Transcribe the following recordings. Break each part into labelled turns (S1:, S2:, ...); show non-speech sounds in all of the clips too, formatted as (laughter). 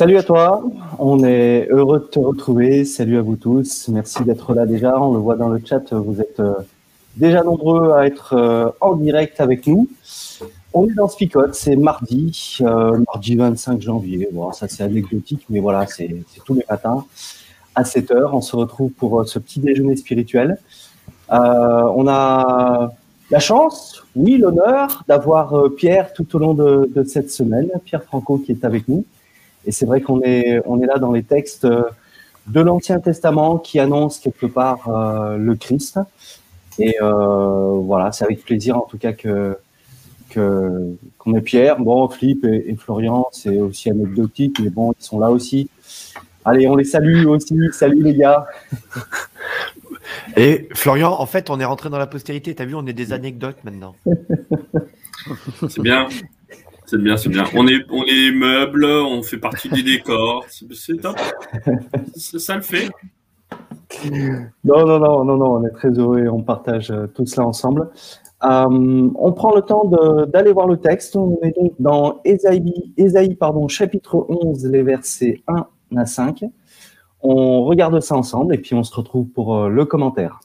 S1: Salut à toi, on est heureux de te retrouver. Salut à vous tous, merci d'être là déjà. On le voit dans le chat, vous êtes euh, déjà nombreux à être euh, en direct avec nous. On est dans Spicote, c'est mardi, euh, mardi 25 janvier. Bon, ça c'est anecdotique, mais voilà, c'est tous les matins à 7 heures. On se retrouve pour ce petit déjeuner spirituel. on a la chance, oui, l'honneur d'avoir Pierre tout au long de cette semaine, Pierre Franco qui est avec nous. Et c'est vrai qu'on est, on est là dans les textes euh, de l'Ancien Testament qui annoncent quelque part euh, le Christ. Et euh, voilà, c'est avec plaisir en tout cas que qu'on est Pierre. Bon, Philippe et, Florian, c'est aussi anecdotique, mais bon, ils sont là aussi. Allez, on les salue aussi. Salut les gars. (laughs)
S2: Et Florian, en fait, on est rentré dans la postérité. T'as vu, on est des anecdotes maintenant.
S3: C'est bien. C'est bien, c'est bien. On est, on est meubles, on fait partie du décor. C'est top. Ça, le fait.
S1: Non, non, non, non, non, on est très heureux et on partage euh, tout cela ensemble. Euh, on prend le temps d'aller voir le texte. On est donc dans Ésaïe, pardon, chapitre 11, les versets 1 à 5. On regarde ça ensemble et puis on se retrouve pour euh, le commentaire.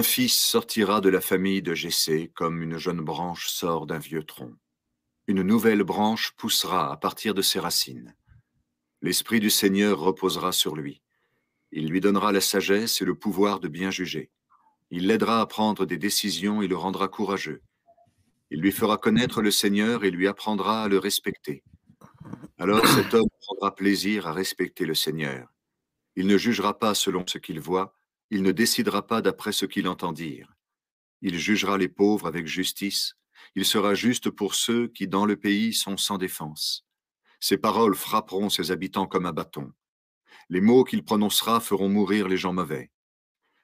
S4: Un fils sortira de la famille de Jessé comme une jeune branche sort d'un vieux tronc. Une nouvelle branche poussera à partir de ses racines. L'Esprit du Seigneur reposera sur lui. Il lui donnera la sagesse et le pouvoir de bien juger. Il l'aidera à prendre des décisions et le rendra courageux. Il lui fera connaître le Seigneur et lui apprendra à le respecter. Alors cet homme prendra plaisir à respecter le Seigneur. Il ne jugera pas selon ce qu'il voit, il ne décidera pas d'après ce qu'il entend dire. Il jugera les pauvres avec justice. Il sera juste pour ceux qui, dans le pays, sont sans défense. Ses paroles frapperont ses habitants comme un bâton. Les mots qu'il prononcera feront mourir les gens mauvais.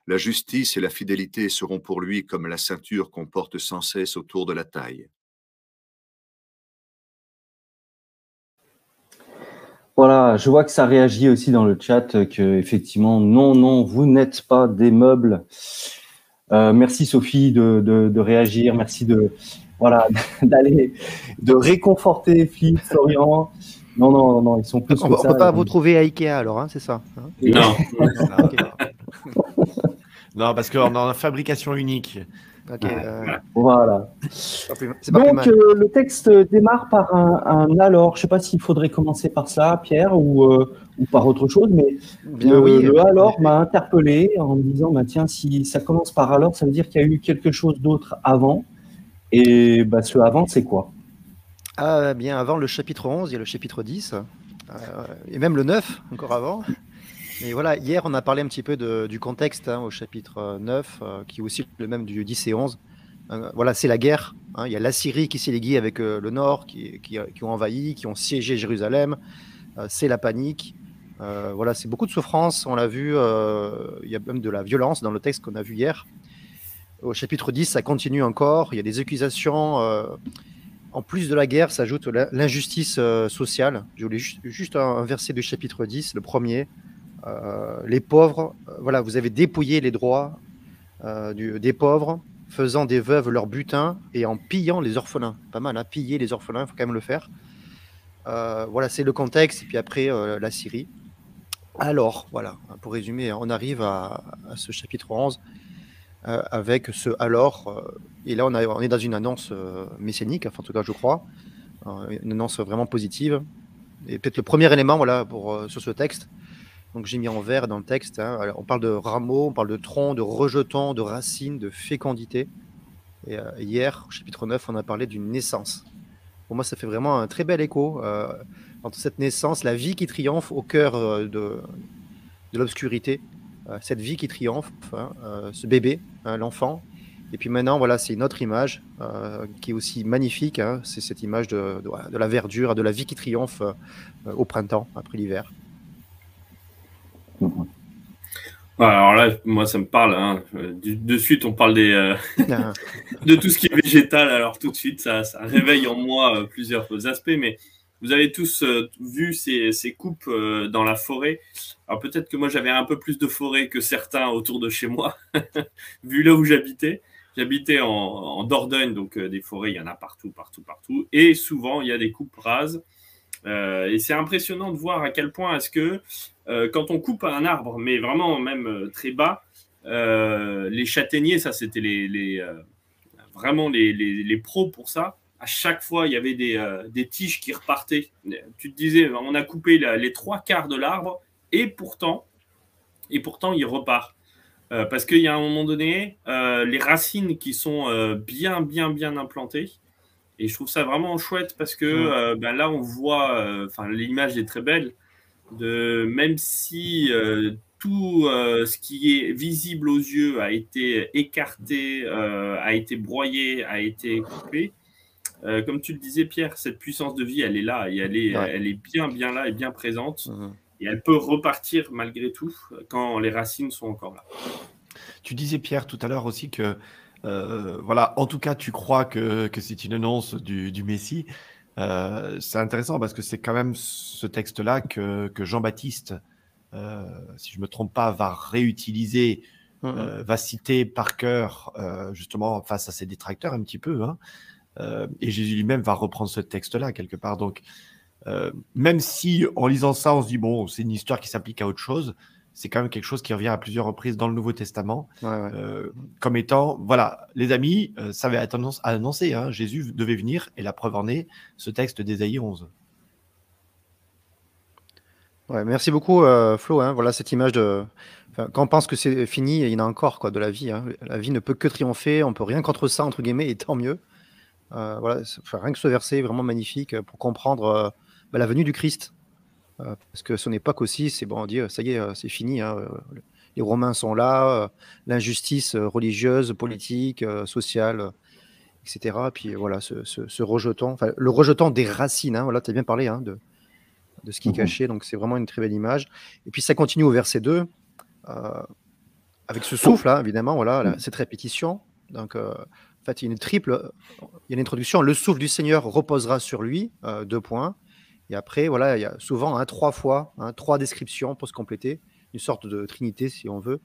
S4: La justice et la fidélité seront pour lui comme la ceinture qu'on porte sans cesse autour de la taille.
S1: Voilà, je vois que ça réagit aussi dans le chat que effectivement, non, non, vous n'êtes pas des meubles. Euh, merci Sophie de, réagir, merci de voilà (laughs) d'aller de réconforter Philippe, Florian. Non, non, non, ils sont plus.
S2: On, ne peut pas vous trouver à Ikea alors, hein, c'est ça
S3: hein Non. (laughs)
S2: non, parce qu'on a une fabrication unique.
S1: Euh, voilà. Donc, euh, le texte démarre par un, alors. Je ne sais pas s'il faudrait commencer par ça, Pierre, ou, euh, ou par autre chose, mais Bien, oui, le alors m'a interpellé en me disant bah, tiens, si ça commence par alors, ça veut dire qu'il y a eu quelque chose d'autre avant. Et bah, ce avant, c'est quoi?
S2: Ah, Bien, avant le chapitre 11, il y a le chapitre 10, et même le 9, encore avant. Et voilà, hier, on a parlé un petit peu du contexte hein, au chapitre 9, euh, qui est aussi le même du 10 et 11. Euh, voilà, c'est la guerre. Hein. Il y a la Syrie qui s'est avec euh, le Nord, qui, qui, ont envahi, qui ont siégé Jérusalem. c'est la panique. voilà, c'est beaucoup de souffrance. On l'a vu, il y a même de la violence dans le texte qu'on a vu hier. Au chapitre 10, ça continue encore. Il y a des accusations. en plus de la guerre, s'ajoute l'injustice sociale. Je voulais juste, juste un verset du chapitre 10, le premier. Euh, les pauvres, euh, voilà, vous avez dépouillé les droits euh, des pauvres, faisant des veuves leur butin et en pillant les orphelins. Pas mal, hein, piller les orphelins, il faut quand même le faire. voilà, c'est le contexte. Et puis après, la Syrie. Alors, voilà, pour résumer, on arrive à, ce chapitre 11 avec ce alors. et là, on, est dans une annonce messianique, enfin, en tout cas, je crois. une annonce vraiment positive. Et peut-être le premier élément voilà, pour, sur ce texte, donc j'ai mis en vert dans le texte. Hein. on parle de rameaux, on parle de troncs, de rejetons, de racines, de fécondité. Et hier, au chapitre 9, on a parlé d'une naissance. Pour moi, ça fait vraiment un très bel écho entre cette naissance, la vie qui triomphe au cœur de, de l'obscurité, cette vie qui triomphe, ce bébé, hein, l'enfant, et puis maintenant, voilà, c'est une autre image euh, qui est aussi magnifique. Hein. C'est cette image de, de, la verdure, de la vie qui triomphe euh, au printemps, après l'hiver.
S3: Alors là, moi, ça me parle. Hein. De suite, on parle des, ah. (laughs) de tout ce qui est végétal. Alors tout de suite, ça, ça réveille en moi euh, plusieurs aspects. Mais vous avez tous vu ces, ces coupes dans la forêt. Alors peut-être que moi, j'avais un peu plus de forêt que certains autour de chez moi, (laughs) vu là où j'habitais. J'habitais en, Dordogne, donc euh, des forêts, il y en a partout, partout, partout. Et souvent, il y a des coupes rases. Euh, et c'est impressionnant de voir à quel point est-ce que euh, quand on coupe un arbre, mais vraiment même très bas, les châtaigniers, ça c'était les, vraiment les, pros pour ça. À chaque fois, il y avait des, tiges qui repartaient. Tu te disais, on a coupé les trois quarts de l'arbre et pourtant, et pourtant, il repart. Euh, parce qu'il y a un moment donné, euh, les racines qui sont euh, bien, bien, bien implantées. Et je trouve ça vraiment chouette parce que ben là, on voit, enfin, l'image est très belle, de même si tout ce qui est visible aux yeux a été écarté, a été broyé, a été coupé. comme tu le disais, Pierre, cette puissance de vie, elle est là et elle est, elle est bien, bien là et bien présente. Mmh et elle peut repartir malgré tout quand les racines sont encore là.
S5: Tu disais, Pierre, tout à l'heure aussi que, euh, voilà, en tout cas, tu crois que, que c'est une annonce du, du Messie. Euh, c'est intéressant parce que c'est quand même ce texte-là que, que Jean-Baptiste, euh, si je ne me trompe pas, va réutiliser, va citer par cœur, justement, face à ses détracteurs un petit peu. Hein, et Jésus lui-même va reprendre ce texte-là quelque part. Donc, même si en lisant ça, on se dit, bon, c'est une histoire qui s'applique à autre chose, c'est quand même quelque chose qui revient à plusieurs reprises dans le Nouveau Testament, euh, comme étant, voilà, les amis, euh, ça avait été annoncé, hein, Jésus devait venir, et la preuve en est ce texte d'Ésaïe 11.
S2: Ouais, merci beaucoup, Flo. Hein, voilà cette image de. quand on pense que c'est fini, il y en a encore quoi, de la vie. Hein. La vie ne peut que triompher, on peut rien contre ça, entre guillemets, et tant mieux. voilà, rien que ce verset vraiment magnifique pour comprendre bah, la venue du Christ. Euh, parce que son époque aussi, c'est bon, on dit, ça y est, euh, c'est fini. Hein, euh, les Romains sont là, l'injustice religieuse, politique, sociale, etc. Puis voilà, ce, rejetant, enfin, le rejetant des racines. Hein, voilà, tu as bien parlé hein, de, de ce qui est mhm. caché, donc c'est vraiment une très belle image. Et puis ça continue au verset 2, avec ce souffle, évidemment, voilà, cette répétition. Donc, en fait, il y a une triple, il y a une introduction. Le souffle du Seigneur reposera sur lui, deux points. Et après, voilà, il y a souvent hein, trois fois, hein, trois descriptions pour se compléter, une sorte de trinité si on veut.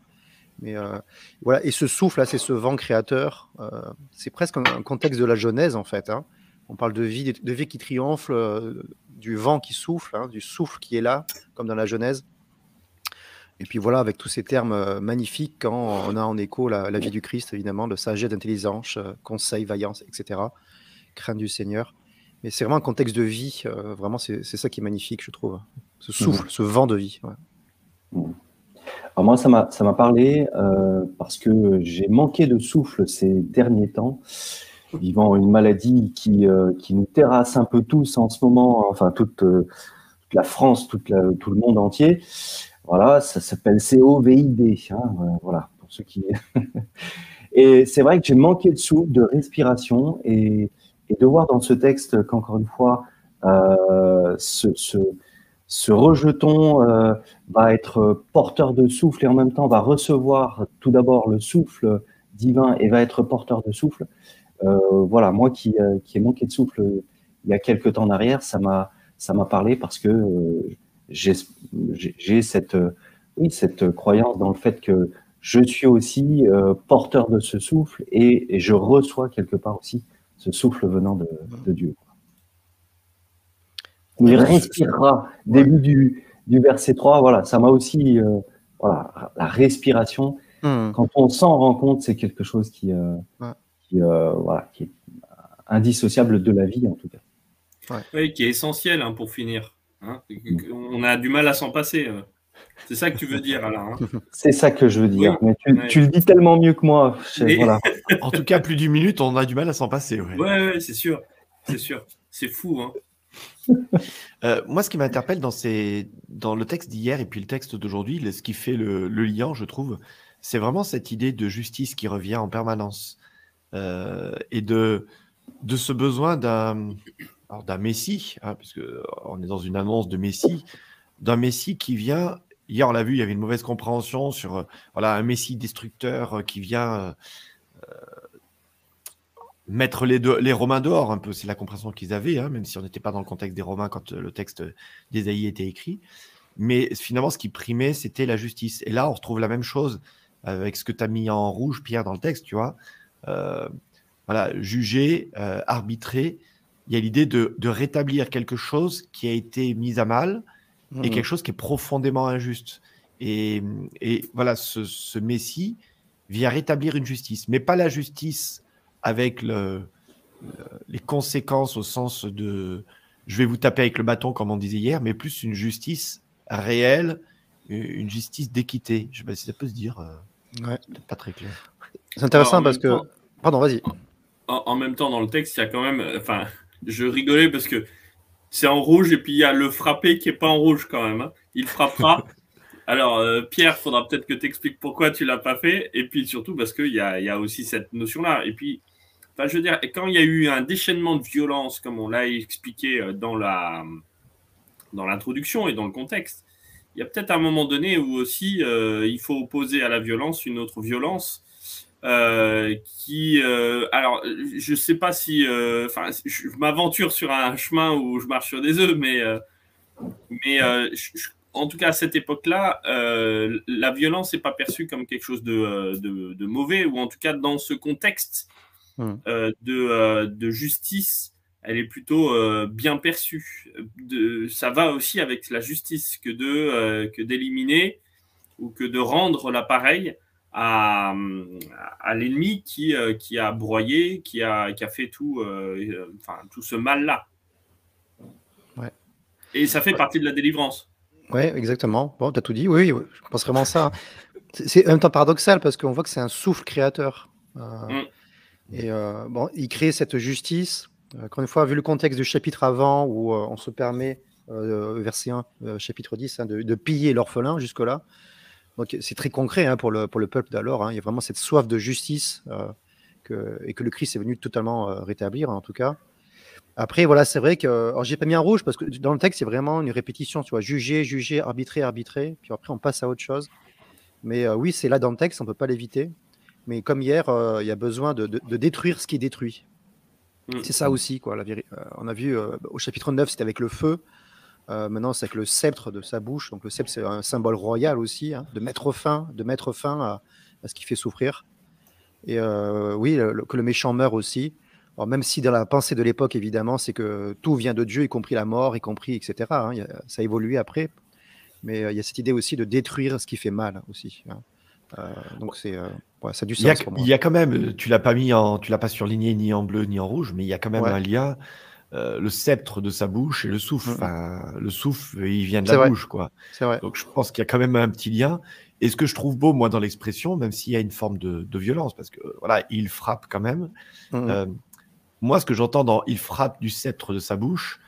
S2: Mais euh, voilà, et ce souffle là, c'est ce vent créateur. Euh, c'est presque un, contexte de la Genèse en fait. Hein. On parle de vie, qui triomphe, euh, du vent qui souffle, du souffle qui est là, comme dans la Genèse. Et puis voilà, avec tous ces termes magnifiques, quand on a en écho la, la vie du Christ, évidemment, de sagesse, d'intelligence, conseil, vaillance, etc. Crainte du Seigneur. Mais c'est vraiment un contexte de vie. Euh, vraiment, c'est ça qui est magnifique, je trouve. Ce souffle, ce vent de vie.
S1: Alors moi, ça m'a parlé euh, parce que j'ai manqué de souffle ces derniers temps, vivant une maladie qui, euh, qui nous terrasse un peu tous en ce moment, enfin toute, la France, toute tout le monde entier. Voilà, ça s'appelle COVID. Hein, voilà, pour ceux qui. (laughs) et c'est vrai que j'ai manqué de souffle, de respiration et et de voir dans ce texte qu'encore une fois, euh, ce, ce, rejeton euh, va être porteur de souffle et en même temps va recevoir tout d'abord le souffle divin et va être porteur de souffle. Euh, voilà, moi qui, qui ai manqué de souffle il y a quelques temps en arrière, ça m'a parlé parce que j'ai cette cette croyance dans le fait que je suis aussi porteur de ce souffle et, je reçois quelque part aussi ce souffle venant de, Dieu. Il respirera. Début du, verset 3, voilà, ça m'a aussi, euh, voilà, la respiration. Hmm. Quand on s'en rend compte, c'est quelque chose qui, euh, euh, voilà, qui est indissociable de la vie, en tout cas.
S3: Oui, qui est essentiel hein, pour finir. Hein. On a du mal à s'en passer. C'est ça que tu veux dire, Alain. Hein
S1: c'est ça que je veux dire. Mais tu, le dis tellement mieux que moi.
S5: en tout cas, plus d'une minute, on a du mal à s'en passer.
S3: Ouais, ouais, c'est sûr. C'est sûr. C'est fou. Hein.
S5: Euh, moi, ce qui m'interpelle dans, dans le texte d'hier et puis le texte d'aujourd'hui, ce qui fait le, lien, je trouve, c'est vraiment cette idée de justice qui revient en permanence euh, et de, de ce besoin d'un d'un Messie, hein, puisque on est dans une annonce de Messie, d'un Messie qui vient. Hier, on l'a vu, il y avait une mauvaise compréhension sur voilà un Messie destructeur qui vient mettre les, Romains dehors, un peu, c'est la compréhension qu'ils avaient, hein, même si on n'était pas dans le contexte des Romains quand euh, le texte d'Ésaïe était écrit. Mais finalement, ce qui primait, c'était la justice. Et là, on retrouve la même chose avec ce que tu as mis en rouge, Pierre, dans le texte, tu vois. Euh, voilà, juger, euh, arbitrer. Il y a l'idée de, rétablir quelque chose qui a été mis à mal et mmh. quelque chose qui est profondément injuste. Et, voilà, ce, ce Messie vient rétablir une justice, mais pas la justice avec le, les conséquences au sens de je vais vous taper avec le bâton, comme on disait hier, mais plus une justice réelle, une justice d'équité. Je ne sais pas si ça peut se dire. Euh,
S2: ouais.
S5: Pas très clair.
S2: C'est intéressant parce que. Pardon, vas-y.
S3: En, même temps, dans le texte, il y a quand même. Enfin, je rigolais parce que c'est en rouge et puis il y a le frappé qui n'est pas en rouge quand même. Hein. Il frappera. (laughs) Alors, euh, Pierre, il faudra peut-être que tu expliques pourquoi tu l'as pas fait. Et puis surtout parce qu'il y a, y a aussi cette notion-là. Et puis, Enfin, je veux dire, quand il y a eu un déchaînement de violence, comme on l'a expliqué euh, dans la dans l'introduction et dans le contexte, il y a peut-être un moment donné où aussi euh, il faut opposer à la violence une autre violence euh, qui, alors, je sais pas si, enfin, je m'aventure sur un chemin où je marche sur des œufs, mais, mais en tout cas à cette époque-là, la violence n'est pas perçue comme quelque chose de, de, de, mauvais, ou en tout cas dans ce contexte. Euh, de, euh, de, justice, elle est plutôt euh, bien perçue. De, ça va aussi avec la justice que de que d'éliminer ou que de rendre l'appareil à, à l'ennemi qui, qui a broyé, qui a, qui a fait tout, enfin, tout ce mal-là.
S2: Ouais.
S3: Et ça fait partie de la délivrance.
S2: Oui, exactement. Bon, tu as tout dit. Oui, je pense vraiment ça. C'est un temps paradoxal parce qu'on voit que c'est un souffle créateur. Mmh. Et euh, bon, il crée cette justice. Euh, encore une fois, vu le contexte du chapitre avant, où euh, on se permet, verset 1, chapitre 10, hein, de, piller l'orphelin jusque-là. Donc c'est très concret hein, pour, le, pour le peuple d'alors. Hein. Il y a vraiment cette soif de justice que, et que le Christ est venu totalement rétablir, en tout cas. Après, voilà, c'est vrai que. Alors, j'ai pas mis un rouge parce que dans le texte, c'est vraiment une répétition. Tu vois, juger, juger, arbitrer, arbitrer. Puis après, on passe à autre chose. Mais oui, c'est là dans le texte, on peut pas l'éviter. Mais comme hier, euh, il y a besoin de, détruire ce qui est détruit. Mm. C'est ça aussi. Quoi, la euh, on a vu euh, au chapitre 9, c'était avec le feu. Maintenant, c'est avec le sceptre de sa bouche. Donc, le sceptre, c'est un symbole royal aussi, hein, de mettre fin, de mettre fin à, ce qui fait souffrir. Et oui, que le méchant meurt aussi. Alors, même si dans la pensée de l'époque, évidemment, c'est que tout vient de Dieu, y compris la mort, y compris, etc. Hein, ça a évolué après. Mais il y a cette idée aussi de détruire ce qui fait mal aussi. Hein. donc, c'est ça du sens
S5: il y, a, quand même, tu l'as pas mis en, tu l'as pas surligné ni en bleu ni en rouge, mais il y a quand même un lien. Euh, le sceptre de sa bouche et le souffle. Mm. le souffle, il vient de la bouche, quoi.
S2: Vrai.
S5: Donc je pense qu'il y a quand même un petit lien. Et ce que je trouve beau, moi, dans l'expression, même s'il y a une forme de, violence, parce que voilà, il frappe quand même. Mm. Euh, moi, ce que j'entends dans il frappe du sceptre de sa bouche,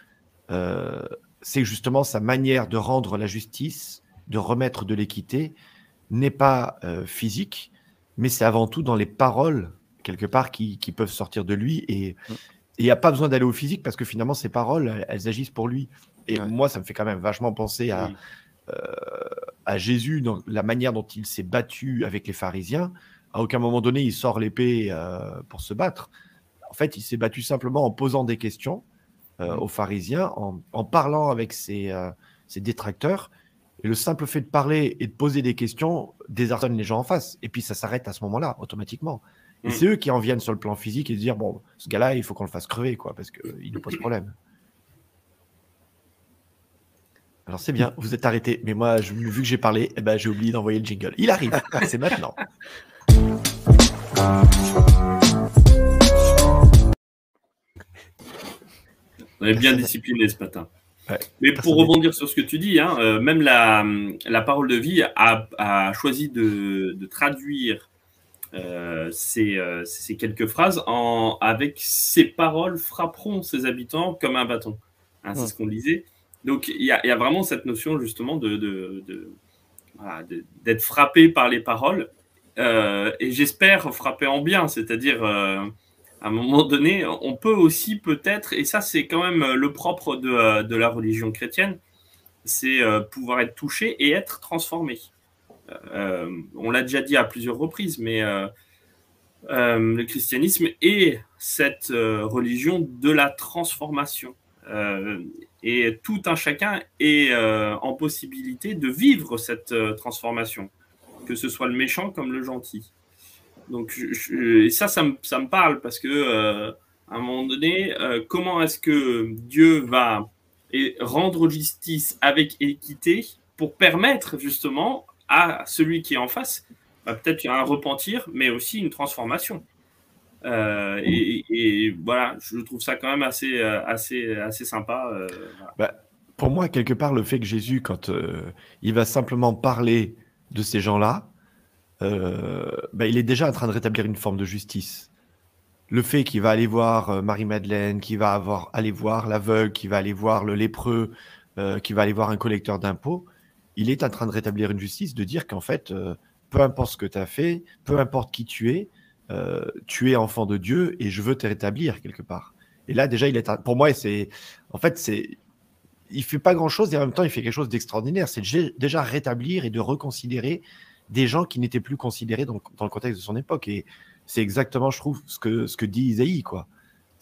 S5: euh, c'est justement sa manière de rendre la justice, de remettre de l'équité, n'est pas physique, mais c'est avant tout dans les paroles, quelque part, qui, peuvent sortir de lui. Et mm. Il n'y a pas besoin d'aller au physique parce que finalement, ces paroles, elles, agissent pour lui. Et moi, ça me fait quand même vachement penser à, euh, à Jésus, dans la manière dont il s'est battu avec les pharisiens. À aucun moment donné, il sort l'épée euh, pour se battre. En fait, il s'est battu simplement en posant des questions euh, mm. aux pharisiens, en, parlant avec ses, ses détracteurs et le simple fait de parler et de poser des questions désarçonne les gens en face. Et puis ça s'arrête à ce moment-là, automatiquement. Et mm. c'est eux qui en viennent sur le plan physique et se dire bon, ce gars-là, il faut qu'on le fasse crever, quoi, parce qu'il nous pose problème. Alors c'est bien, vous êtes arrêté. Mais moi, je, vu que j'ai parlé, eh ben, j'ai oublié d'envoyer le jingle. Il arrive, c'est maintenant.
S3: On est bien discipliné ce matin. Mais pour rebondir sur ce que tu dis, hein, euh, même la, la, parole de vie a, a choisi de, de traduire euh, ces, euh, ces, quelques phrases en, avec ces paroles frapperont ses habitants comme un bâton. Hein, c'est ce qu'on disait. Donc il y, y, a vraiment cette notion justement de, de, de d'être frappé par les paroles euh, et j'espère frapper en bien, c'est-à-dire à un moment donné, on peut aussi peut-être, et ça c'est quand même le propre de, euh, la religion chrétienne, c'est euh, pouvoir être touché et être transformé. Euh, on l'a déjà dit à plusieurs reprises, mais le christianisme est cette religion de la transformation. et tout un chacun est en possibilité de vivre cette transformation, que ce soit le méchant comme le gentil. Donc ça, ça me, parle parce que euh, à un moment donné, euh, comment est-ce que Dieu va rendre justice avec équité pour permettre justement à celui qui est en face bah, peut-être un repentir, mais aussi une transformation. Euh, et, voilà, je trouve ça quand même assez, assez, assez sympa.
S5: Bah, pour moi, quelque part, le fait que Jésus, quand il va simplement parler de ces gens-là, euh, bah, il est déjà en train de rétablir une forme de justice. Le fait qu'il va aller voir euh, Marie-Madeleine, qu'il va avoir, aller voir l'aveugle, qu'il va aller voir le lépreux, euh, qu'il va aller voir un collecteur d'impôts, il est en train de rétablir une justice, de dire qu'en fait, peu importe ce que tu as fait, peu importe qui tu es, tu es enfant de Dieu et je veux te rétablir quelque part. Et là, déjà, il est, pour moi, c'est, en fait, c'est, il fait pas grand chose et en même temps, il fait quelque chose d'extraordinaire. C'est déjà rétablir et de reconsidérer des gens qui n'étaient plus considérés dans, le contexte de son époque. Et c'est exactement, je trouve, ce que, ce que dit Isaïe, quoi.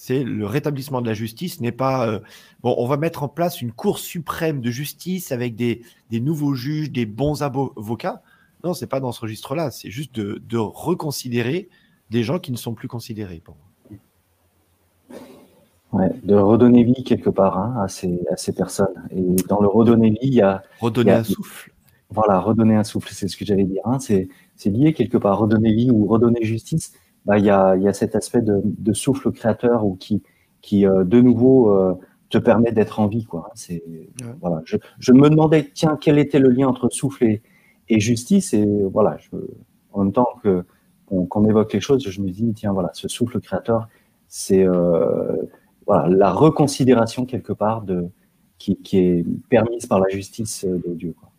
S5: C'est le rétablissement de la justice n'est pas euh, bon. On va mettre en place une cour suprême de justice avec des, des nouveaux juges, des bons avocats. Non, c'est pas dans ce registre-là. C'est juste de, de, reconsidérer des gens qui ne sont plus considérés. Pour
S1: Ouais, de redonner vie quelque part hein, à, ces, à ces personnes. Et dans le redonner vie, il y a
S5: redonner un souffle.
S1: Voilà, redonner un souffle, c'est ce que j'allais dire. Hein. C'est lié quelque part. Redonner vie ou redonner justice, bah, il y, a, y a cet aspect de, de souffle créateur ou qui, qui euh, de nouveau, euh, te permet d'être en vie. Quoi. C'est, voilà. je, je, me demandais, tiens, quel était le lien entre souffle et, et justice Et voilà, je, en même temps que qu'on évoque les choses, je me dis, tiens, voilà, ce souffle créateur, c'est euh, voilà, la reconsidération quelque part de, qui, qui, est permise par la justice de Dieu. Quoi.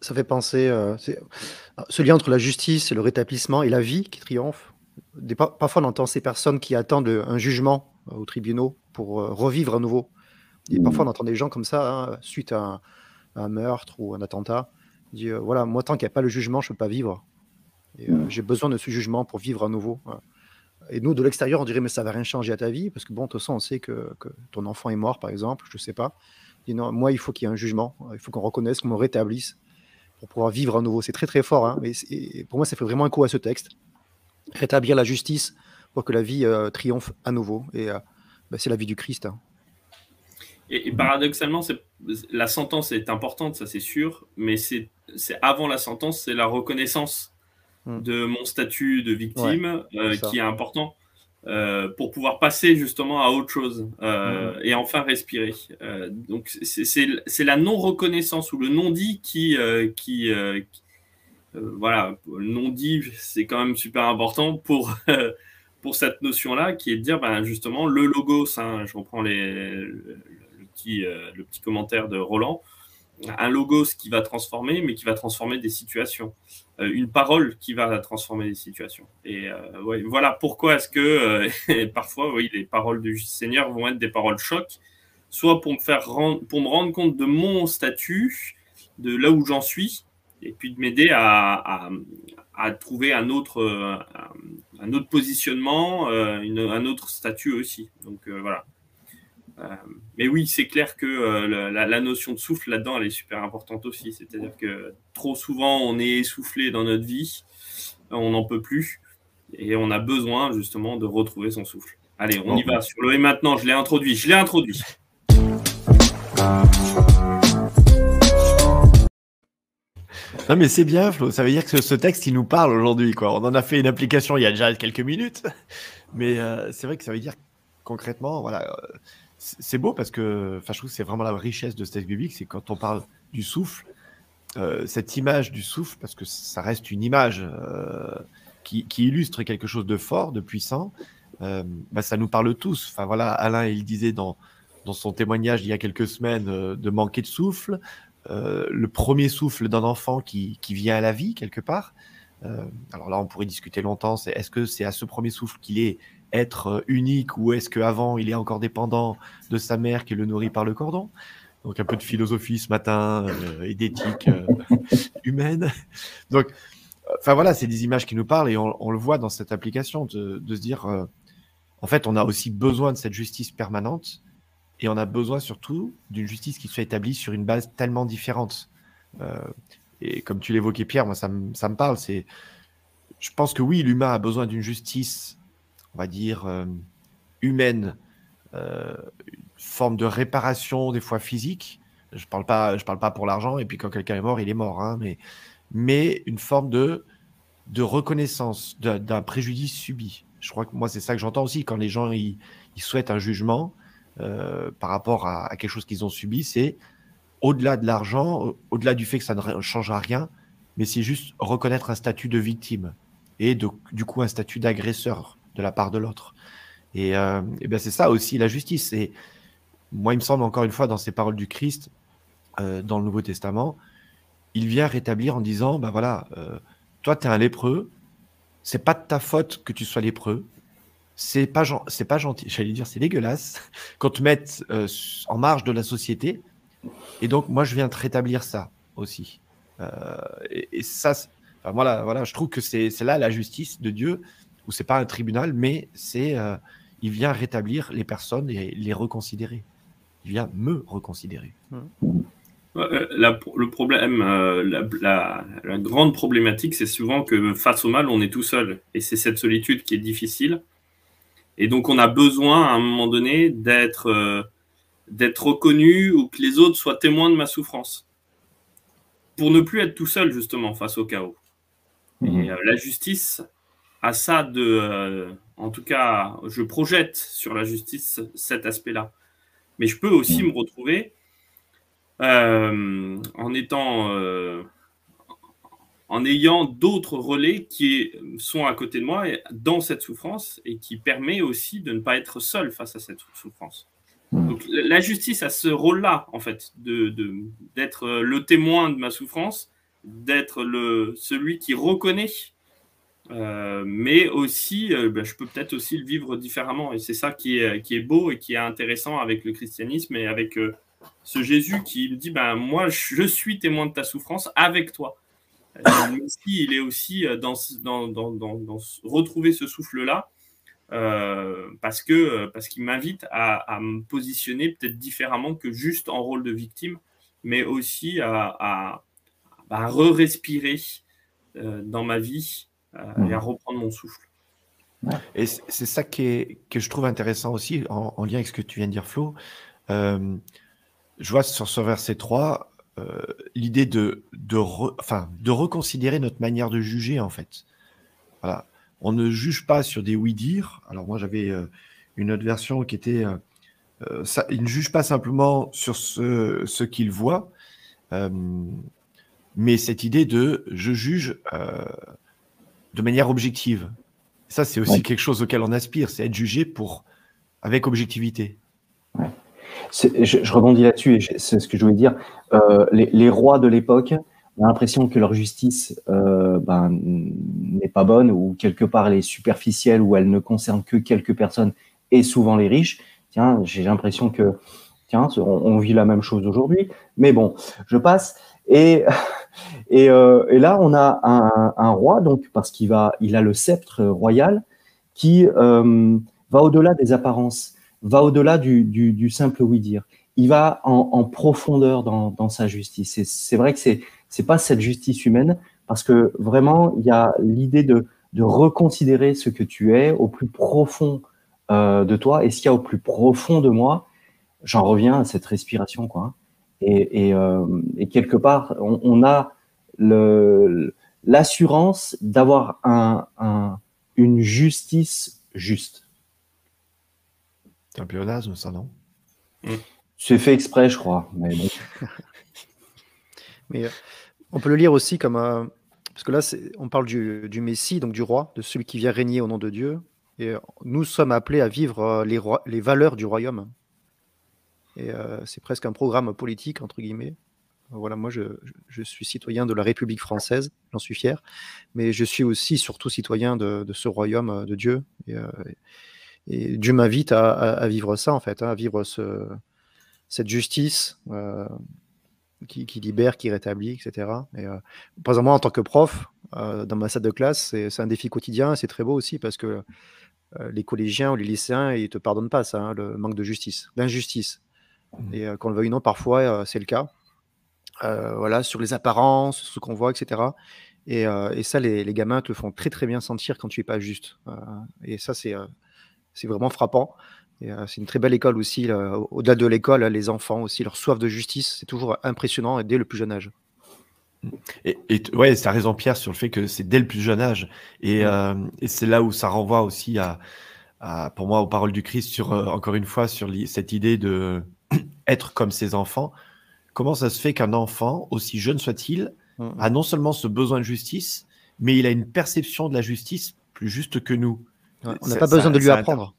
S2: Ça, fait penser, ce lien entre la justice et le rétablissement et la vie qui triomphe. Des, parfois, on entend ces personnes qui attendent un jugement euh, aux tribunaux pour euh, revivre à nouveau. Et parfois, on entend des gens comme ça, hein, suite à un, meurtre ou un attentat, dit voilà, moi, tant qu'il n'y a pas le jugement, je ne peux pas vivre. J'ai besoin de ce jugement pour vivre à nouveau. Et nous, de l'extérieur, on dirait, mais ça va rien changer à ta vie, parce que bon, de toute façon, on sait que, que ton enfant est mort, par exemple, je ne sais pas. Et non, moi, il faut qu'il y ait un jugement, il faut qu'on reconnaisse, qu'on me rétablisse pour pouvoir vivre à nouveau. C'est très très fort. Hein, mais pour moi, ça fait vraiment un coup à ce texte. Rétablir la justice pour que la vie euh, triomphe à nouveau. Et euh, bah, c'est la vie du Christ. Hein.
S3: Et, paradoxalement, la sentence est importante, ça c'est sûr, mais c'est avant la sentence, c'est la reconnaissance hmm. de mon statut de victime euh, qui est important. Pour pouvoir passer justement à autre chose euh, mm. et enfin respirer. Donc c'est la non-reconnaissance ou le non-dit qui, qui, voilà, le non-dit c'est quand même super important pour, (laughs) pour cette notion-là qui est de dire ben, justement le hein, je reprends les, le, petit, le petit commentaire de Roland, un logos qui va transformer mais qui va transformer des situations. Euh, une parole qui va transformer les situations. Et euh, voilà pourquoi est-ce que euh, (laughs) parfois, oui, les paroles du Seigneur vont être des paroles choc, soit pour me faire pour me rendre compte de mon statut, de là où j'en suis, et puis de m'aider à, à, trouver un autre, un, autre positionnement, un autre statut aussi. Donc voilà. Euh, mais oui, c'est clair que euh, la, notion de souffle là-dedans, elle est super importante aussi. C'est-à-dire que trop souvent, on est essoufflé dans notre vie, on n'en peut plus, et on a besoin justement de retrouver son souffle. Allez, on y va sur le et maintenant. Je l'ai introduit. Je l'ai introduit.
S5: Non mais c'est bien Flo, ça veut dire que ce texte il nous parle aujourd'hui quoi. On en a fait une application il y a déjà quelques minutes, mais euh, c'est vrai que ça veut dire concrètement voilà c'est beau parce que je trouve que c'est vraiment la richesse de ce texte biblique, c'est quand on parle du souffle, euh, cette image du souffle, parce que ça reste une image euh, qui, illustre quelque chose de fort, de puissant, euh, bah, ça nous parle tous. Enfin voilà, Alain, il disait dans son témoignage il y a quelques semaines de manquer de souffle, le premier souffle d'un enfant qui, qui, vient à la vie quelque part. alors là, on pourrait discuter longtemps. C'est est-ce que c'est à ce premier souffle qu'il est être euh, unique ou est-ce qu'avant il est encore dépendant de sa mère qui le nourrit par le cordon? Donc un peu de philosophie ce matin euh, et d'éthique euh, (laughs) humaine. Donc, enfin voilà, c'est des images qui nous parlent et on, le voit dans cette application de, se dire, en fait, on a aussi besoin de cette justice permanente et on a besoin surtout d'une justice qui soit établie sur une base tellement différente. et comme tu l'évoquais, Pierre, moi ça, ça me parle. C'est, je pense que oui, l'humain a besoin d'une justice on va dire, euh, humaine, euh, une forme de réparation, des fois physique. Je ne parle, pas, parle pas pour l'argent, et puis quand quelqu'un est mort, il est mort. Hein, mais, mais une forme de, de reconnaissance d'un préjudice subi. Je crois que moi, c'est ça que j'entends aussi quand les gens ils, souhaitent un jugement euh, par rapport à, quelque chose qu'ils ont subi. C'est au-delà de l'argent, au-delà du fait que ça ne changera rien, mais c'est juste reconnaître un statut de victime et du coup un statut d'agresseur de la part de l'autre. Et, euh, c'est ça aussi la justice. Et moi, il me semble encore une fois dans ces paroles du Christ, euh, dans le Nouveau Testament, il vient rétablir en disant, ben voilà, euh, toi, tu es un lépreux, c'est pas de ta faute que tu sois lépreux, c'est pas, c'est pas gentil, j'allais dire, c'est dégueulasse qu'on te mette en marge de la société. Et donc, moi, je viens te rétablir ça aussi. et, ça, voilà, voilà, je trouve que c'est là la justice de Dieu, où c'est pas un tribunal, mais c'est euh, il vient rétablir les personnes et les reconsidérer. Il vient me reconsidérer.
S3: Euh, le problème, euh, la, la, grande problématique, c'est souvent que face au mal, on est tout seul. Et c'est cette solitude qui est difficile. Et donc, on a besoin, à un moment donné, d'être d'être reconnu ou que les autres soient témoins de ma souffrance. Pour ne plus être tout seul, justement, face au chaos. Et mmh. la justice, à ça de, euh, en tout cas, je projette sur la justice cet aspect-là. Mais je peux aussi me retrouver euh, en étant, euh, en ayant d'autres relais qui sont à côté de moi dans cette souffrance et qui permet aussi de ne pas être seul face à cette souffrance. Donc, la justice a ce rôle-là, en fait, de, d'être le témoin de ma souffrance, d'être celui qui reconnaît euh, mais aussi, euh, ben, je peux peut-être aussi le vivre différemment. Et c'est ça qui est, qui est beau et qui est intéressant avec le christianisme et avec euh, ce Jésus qui me dit, ben, moi, je suis témoin de ta souffrance avec toi. Messie, il est aussi dans, dans, dans, dans retrouver ce souffle-là, parce que parce qu'il m'invite à, à, me positionner peut-être différemment que juste en rôle de victime, mais aussi à, à, à re-respirer dans ma vie euh, et à reprendre mon souffle.
S5: Et c'est ça qui est, que je trouve intéressant aussi, en, lien avec ce que tu viens de dire, Flo. Euh, je vois sur ce verset 3 euh, l'idée de, de, enfin, de reconsidérer notre manière de juger, en fait. Voilà. On ne juge pas sur des oui-dire. Alors, moi, j'avais une autre version qui était ça, il ne juge pas simplement sur ce, ce qu'il voit, mais cette idée de je juge de manière objective. Ça, c'est aussi quelque chose auquel on aspire, c'est être jugé pour, avec objectivité.
S1: Je, rebondis là-dessus, et c'est ce que je voulais dire. Euh, les, rois de l'époque ont l'impression que leur justice euh, ben, n'est pas bonne, ou quelque part elle est superficielle, ou elle ne concerne que quelques personnes, et souvent les riches. Tiens, j'ai l'impression que, tiens, on vit la même chose aujourd'hui. Mais bon, je passe. Et, (laughs) euh, là, on a un, un roi, donc parce qu'il il a le sceptre royal, qui va au-delà des apparences, va au-delà du, simple oui dire. Il va en, profondeur dans, sa justice. C'est vrai que c'est c'est pas cette justice humaine, parce que vraiment, il y a l'idée de, reconsidérer ce que tu es au plus profond euh, de toi, et ce qu'il y a au plus profond de moi. J'en reviens à cette respiration, quoi. Hein. Euh, et, quelque part, on, a l'assurance d'avoir un, une justice juste.
S5: C'est un pléonasme, ça, non?
S1: Mm. C'est fait exprès, je crois. Mais, (laughs)
S2: mais on peut le lire aussi comme un. Parce que là, on parle du, du, Messie, donc du roi, de celui qui vient régner au nom de Dieu. Et nous sommes appelés à vivre les, les valeurs du royaume. Et c'est presque un programme politique, entre guillemets. Voilà, moi, je, je, suis citoyen de la République française, j'en suis fier, mais je suis aussi surtout citoyen de, de ce royaume de Dieu. Et, et Dieu m'invite à, à, vivre ça, en fait, hein, à vivre ce, cette justice euh, qui, qui, libère, qui rétablit, etc. Et, euh, par exemple, moi, en tant que prof, euh, dans ma salle de classe, c'est un défi quotidien, c'est très beau aussi parce que les collégiens ou les lycéens, ils ne te pardonnent pas ça, hein, le manque de justice, l'injustice. Mmh. Et qu'on le veuille ou non, parfois, c'est le cas. voilà, sur les apparences, ce qu'on voit, etc. Et, et ça, les, les, gamins te font très très bien sentir quand tu es pas juste. et ça, c'est c'est vraiment frappant. c'est une très belle école aussi. Au-delà de l'école, les enfants aussi, leur soif de justice, c'est toujours impressionnant dès le plus jeune âge.
S5: Et, et ouais, tu as raison Pierre sur le fait que c'est dès le plus jeune âge. Et, et c'est là où ça renvoie aussi à, pour moi, aux paroles du Christ sur, encore une fois, sur cette idée de (clears throat) être comme ses enfants. Comment ça se fait qu'un enfant, aussi jeune soit-il, mmh. a non seulement ce besoin de justice, mais il a une perception de la justice plus juste que nous?
S2: On n'a pas besoin de lui apprendre.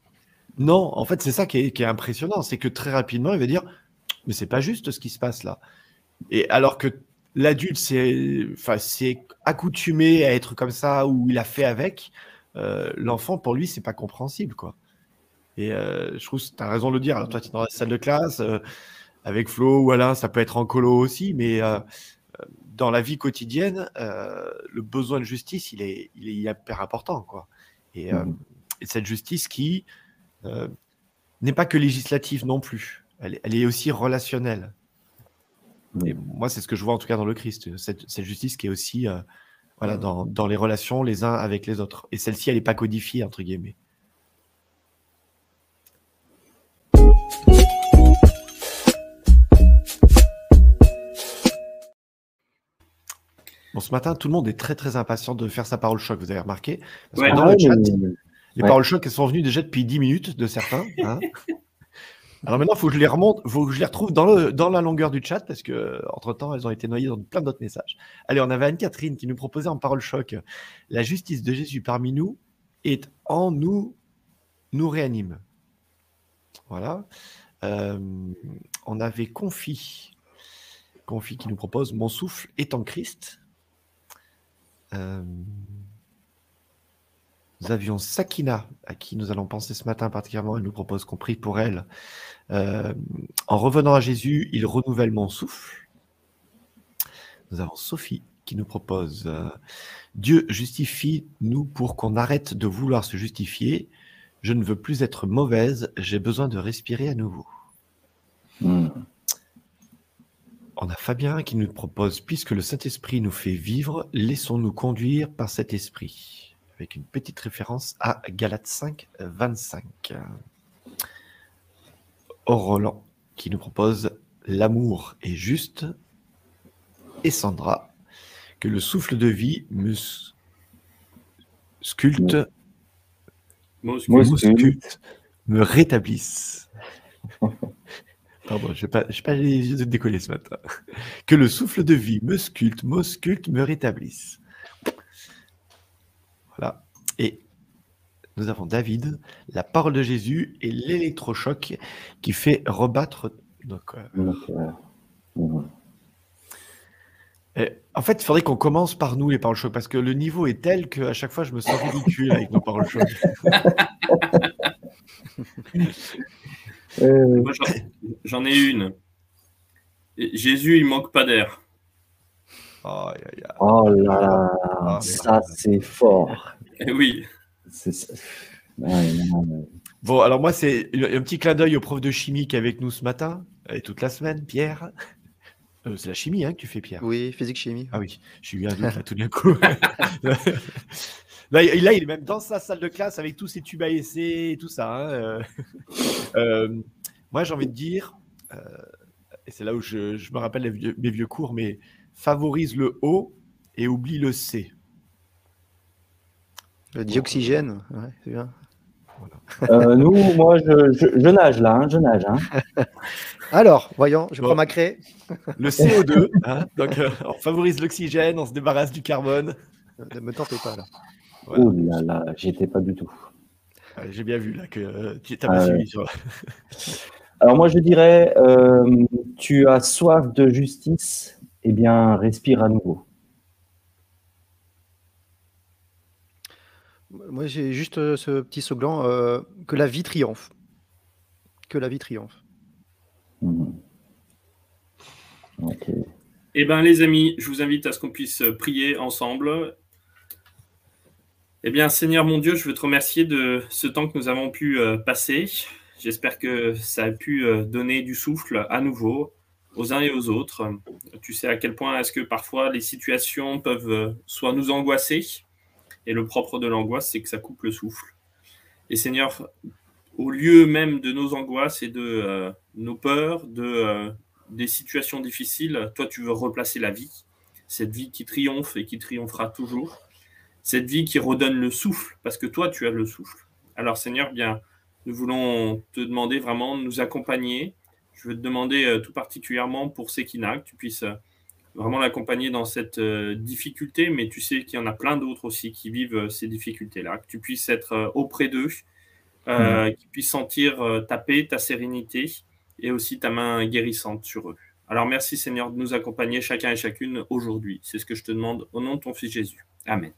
S5: Non, en fait, c'est ça qui est, impressionnant, c'est que très rapidement, il va dire, mais c'est pas juste ce qui se passe là. Et alors que l'adulte c'est, enfin, c'est accoutumé à être comme ça ou il a fait avec, euh, l'enfant pour lui c'est pas compréhensible quoi. Et euh, je trouve que tu as raison de le dire. Alors toi tu es dans la salle de classe euh, avec Flo ou Alain, ça peut être en colo aussi, mais dans la vie quotidienne, le besoin de justice il est, il est hyper important quoi. Et, mmh et cette justice qui euh, n'est pas que législative non plus, elle, est aussi relationnelle. Et moi, c'est ce que je vois en tout cas dans le Christ, cette, justice qui est aussi euh, voilà, dans, dans, les relations les uns avec les autres. Et celle-ci, elle n'est pas codifiée, entre guillemets. Bon, ce matin, tout le monde est très très impatient de faire sa parole choc, vous avez remarqué? Parce que dans le chat, les paroles chocs, elles sont venues déjà depuis 10 minutes de certains. (laughs) Hein. Alors maintenant, il faut que je les remonte, faut que je les retrouve dans, le, dans la longueur du chat parce que entre temps, elles ont été noyées dans plein d'autres messages. Allez, on avait Anne-Catherine qui nous proposait en parole choc La justice de Jésus parmi nous est en nous, nous réanime. Voilà. Euh, on avait Confi, Confi qui nous propose Mon souffle est en Christ. Euh, nous avions Sakina, à qui nous allons penser ce matin particulièrement. Elle nous propose qu'on prie pour elle. Euh, en revenant à Jésus, il renouvelle mon souffle. Nous avons Sophie qui nous propose euh, Dieu justifie-nous pour qu'on arrête de vouloir se justifier. Je ne veux plus être mauvaise, j'ai besoin de respirer à nouveau. Hmm. On a Fabien qui nous propose Puisque le Saint-Esprit nous fait vivre, laissons-nous conduire par cet esprit avec une petite référence à Galates 5, 25. Roland qui nous propose L'amour est juste. Et Sandra, que le souffle de vie me sculpte, me rétablisse. (laughs) Pardon, je n'ai pas, pas les yeux de décoller ce matin. Que le souffle de vie me sculpte, m'ausculte, me rétablisse. Voilà. Et nous avons David, la parole de Jésus et l'électrochoc qui fait rebattre nos cœurs. en fait, il faudrait qu'on commence par nous, les paroles choc, parce que le niveau est tel qu'à chaque fois, je me sens ridicule avec nos paroles choc. (laughs)
S3: Euh, j'en ai une. Jésus, il manque pas d'air.
S1: Oh, là là, ah, ça c'est fort.
S3: Eh oui.
S5: Bon, alors moi, c'est un petit clin d'œil au prof de chimie qui est avec nous ce matin et toute la semaine, Pierre. Euh, c'est la chimie hein, que tu fais, Pierre.
S2: Oui, physique chimie.
S5: Ah oui, je suis un doute tout d'un coup. (laughs) là, il est même dans sa salle de classe avec tous ses tubes à essai et tout ça. Hein, euh. Euh, moi, j'ai envie de dire, et c'est là où je, me rappelle mes vieux cours, mais favorise le O et oublie le C.
S2: Le dioxygène, ouais, c'est bien.
S1: nous, moi, je, nage là, je nage. Hein. (laughs)
S2: Alors, voyons, je prends ma craie. (laughs)
S5: Le CO2, hein, donc on favorise l'oxygène, on se débarrasse du carbone.
S2: Ne me tentez pas là.
S1: Oh là là, j'y étais pas du tout.
S5: J'ai bien vu là que tu n'as pas suivi. Sur... (laughs)
S1: Alors moi je dirais, euh, tu as soif de justice, eh bien respire à nouveau.
S2: Moi j'ai juste euh, ce petit slogan euh, que la vie triomphe. Que la vie triomphe.
S3: Mmh. Eh bien les amis, je vous invite à ce qu'on puisse prier ensemble. Eh bien Seigneur mon Dieu, je veux te remercier de ce temps que nous avons pu passer. J'espère que ça a pu euh, donner du souffle à nouveau aux uns et aux autres. Tu sais à quel point est-ce que parfois les situations peuvent euh, soit nous angoisser, et le propre de l'angoisse, c'est que ça coupe le souffle. Et Seigneur, au lieu même de nos angoisses et de euh, nos peurs, de, des situations difficiles, toi, tu veux replacer la vie, cette vie qui triomphe et qui triomphera toujours, cette vie qui redonne le souffle, parce que toi, tu as le souffle. Alors Seigneur, bien, nous voulons te demander vraiment de nous accompagner. Je veux te demander euh, tout particulièrement pour Sekina, que tu puisses euh, vraiment l'accompagner dans cette euh, difficulté, mais tu sais qu'il y en a plein d'autres aussi qui vivent ces difficultés-là, que tu puisses être auprès d'eux, mm. qu'ils puissent sentir ta paix, ta sérénité et aussi ta main guérissante sur eux. Alors merci Seigneur de nous accompagner chacun et chacune aujourd'hui. C'est ce que je te demande au nom de ton Fils Jésus. Amen.